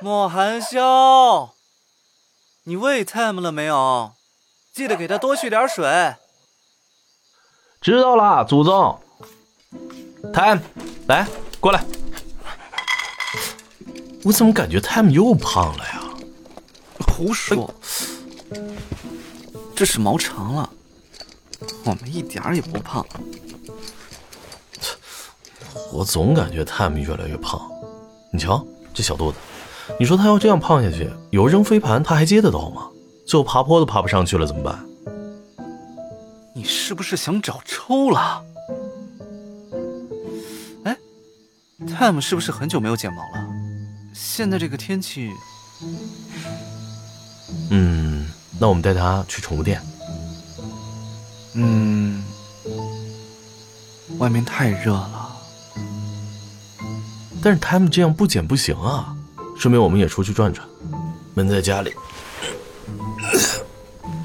莫寒萧，你喂 Time 了没有？记得给他多续点水。知道了，祖宗。Time，来过来。我怎么感觉 Time 又胖了呀？胡说，这是毛长了。我们一点儿也不胖。我总感觉 Time 越来越胖。你瞧这小肚子，你说他要这样胖下去，有扔飞盘他还接得到吗？最后爬坡都爬不上去了怎么办？你是不是想找抽了？哎，Time 是不是很久没有剪毛了？现在这个天气……嗯，那我们带他去宠物店。嗯，外面太热了。但是 Time 这样不剪不行啊，顺便我们也出去转转，闷在家里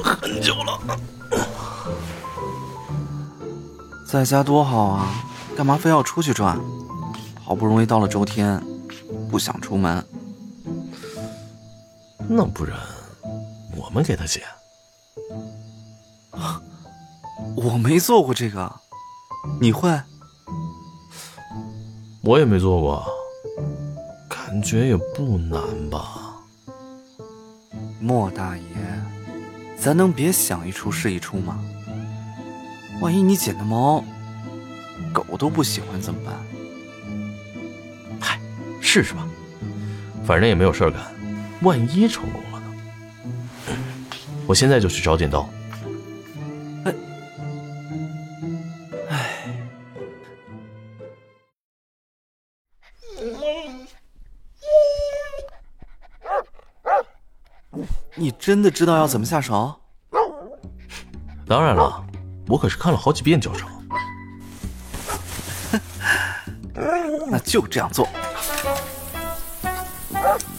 很久了。在家多好啊，干嘛非要出去转？好不容易到了周天，不想出门。那不然，我们给他剪。我没做过这个，你会？我也没做过，感觉也不难吧？莫大爷，咱能别想一出是一出吗？万一你剪的毛，狗都不喜欢怎么办？嗨，试试吧，反正也没有事儿干，万一成功了呢？我现在就去找剪刀。你真的知道要怎么下手？当然了，我可是看了好几遍教程。那就这样做。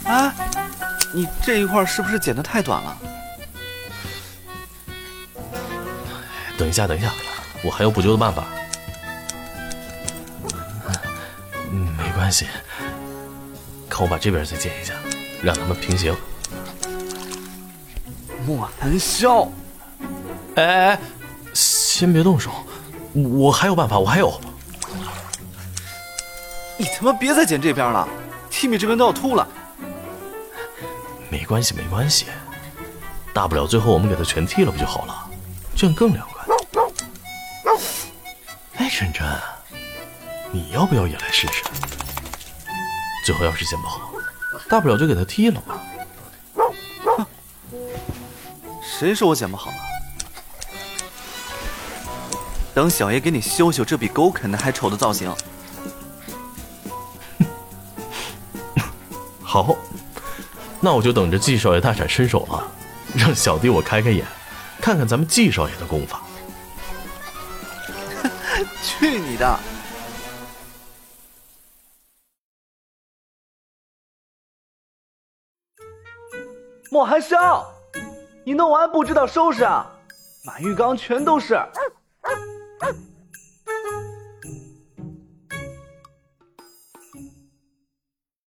啊，你这一块是不是剪的太短了？等一下，等一下，我还有补救的办法。嗯，没关系，看我把这边再剪一下，让他们平行。莫寒萧，哎哎哎，先别动手，我还有办法，我还有。你他妈别再剪这边了，Timmy 这边都要秃了。没关系，没关系，大不了最后我们给他全剃了不就好了，这样更凉快。哎，晨晨，你要不要也来试试？最后要是剪不好，大不了就给他剃了嘛。谁说我剪不好了？等小爷给你修修这比狗啃的还丑的造型。好，那我就等着季少爷大展身手了，让小弟我开开眼，看看咱们季少爷的功法。去你的！莫寒萧。你弄完不知道收拾啊！满浴缸全都是。